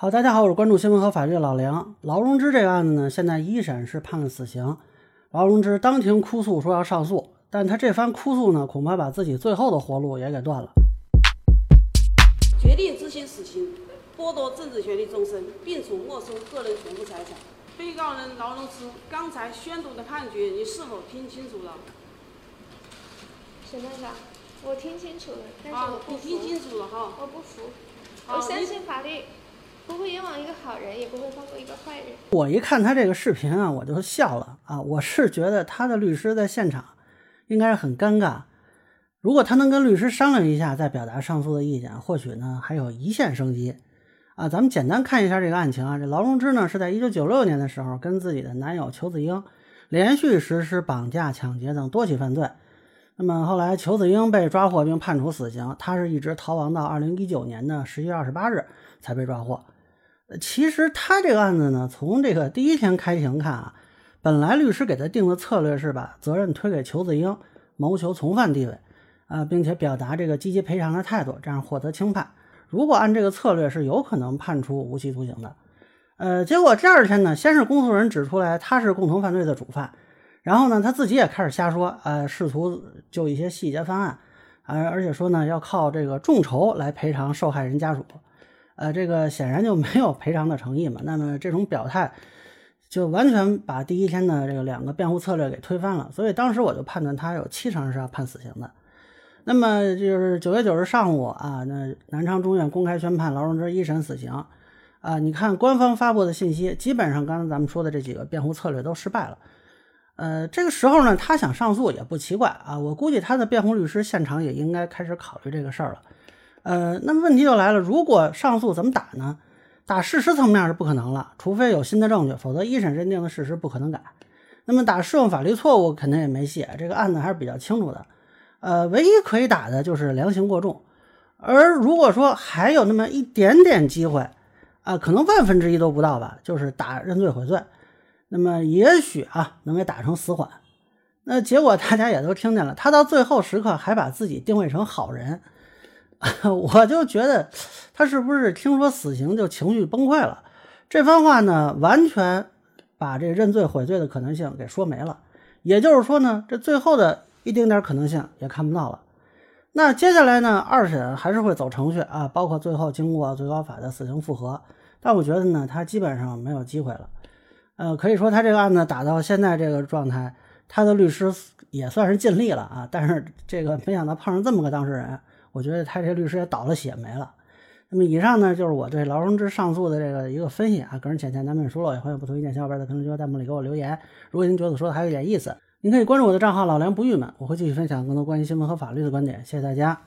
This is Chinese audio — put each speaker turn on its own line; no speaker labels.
好，大家好，我是关注新闻和法律的老梁。劳荣枝这个案子呢，现在一审是判了死刑，劳荣枝当庭哭诉说要上诉，但他这番哭诉呢，恐怕把自己最后的活路也给断了。
决定执行死刑，剥夺政治权利终身，并处没收个人全部财产。被告人劳荣枝刚才宣读的判决，你是否听清楚了？
审判长，我听清楚了，但是
啊
我，不服。
你听清楚了哈。
我不服，我相信法律冤枉一个好人，也不会放过一个坏人。
我一看他这个视频啊，我就笑了啊！我是觉得他的律师在现场应该是很尴尬。如果他能跟律师商量一下，再表达上诉的意见，或许呢还有一线生机啊！咱们简单看一下这个案情啊，这劳荣枝呢是在一九九六年的时候跟自己的男友裘子英连续实施绑架、抢劫等多起犯罪。那么后来裘子英被抓获并判处死刑，他是一直逃亡到二零一九年的十一月二十八日才被抓获。其实他这个案子呢，从这个第一天开庭看啊，本来律师给他定的策略是把责任推给裘子英，谋求从犯地位，啊、并且表达这个积极赔偿的态度，这样获得轻判。如果按这个策略，是有可能判处无期徒刑的。呃，结果第二天呢，先是公诉人指出来他是共同犯罪的主犯，然后呢，他自己也开始瞎说，呃，试图就一些细节翻案，而、而且说呢要靠这个众筹来赔偿受害人家属。呃，这个显然就没有赔偿的诚意嘛。那么这种表态，就完全把第一天的这个两个辩护策略给推翻了。所以当时我就判断他有七成是要判死刑的。那么就是九月九日上午啊，那南昌中院公开宣判劳荣枝一审死刑。啊，你看官方发布的信息，基本上刚才咱们说的这几个辩护策略都失败了。呃，这个时候呢，他想上诉也不奇怪啊。我估计他的辩护律师现场也应该开始考虑这个事儿了。呃，那么问题就来了，如果上诉怎么打呢？打事实层面是不可能了，除非有新的证据，否则一审认定的事实不可能改。那么打适用法律错误肯定也没戏，这个案子还是比较清楚的。呃，唯一可以打的就是量刑过重，而如果说还有那么一点点机会，啊，可能万分之一都不到吧，就是打认罪悔罪，那么也许啊能给打成死缓。那结果大家也都听见了，他到最后时刻还把自己定位成好人。我就觉得他是不是听说死刑就情绪崩溃了？这番话呢，完全把这认罪悔罪的可能性给说没了。也就是说呢，这最后的一丁点可能性也看不到了。那接下来呢，二审还是会走程序啊，包括最后经过最高法的死刑复核。但我觉得呢，他基本上没有机会了。呃，可以说他这个案子打到现在这个状态，他的律师也算是尽力了啊。但是这个没想到碰上这么个当事人。我觉得他这律师也倒了血霉了。那么以上呢，就是我对劳荣枝上诉的这个一个分析啊，个人浅见难免疏漏，也欢迎不同意见小伙伴在评论区和弹幕里给我留言。如果您觉得我说的还有一点意思，您可以关注我的账号老梁不郁闷，我会继续分享更多关于新闻和法律的观点。谢谢大家。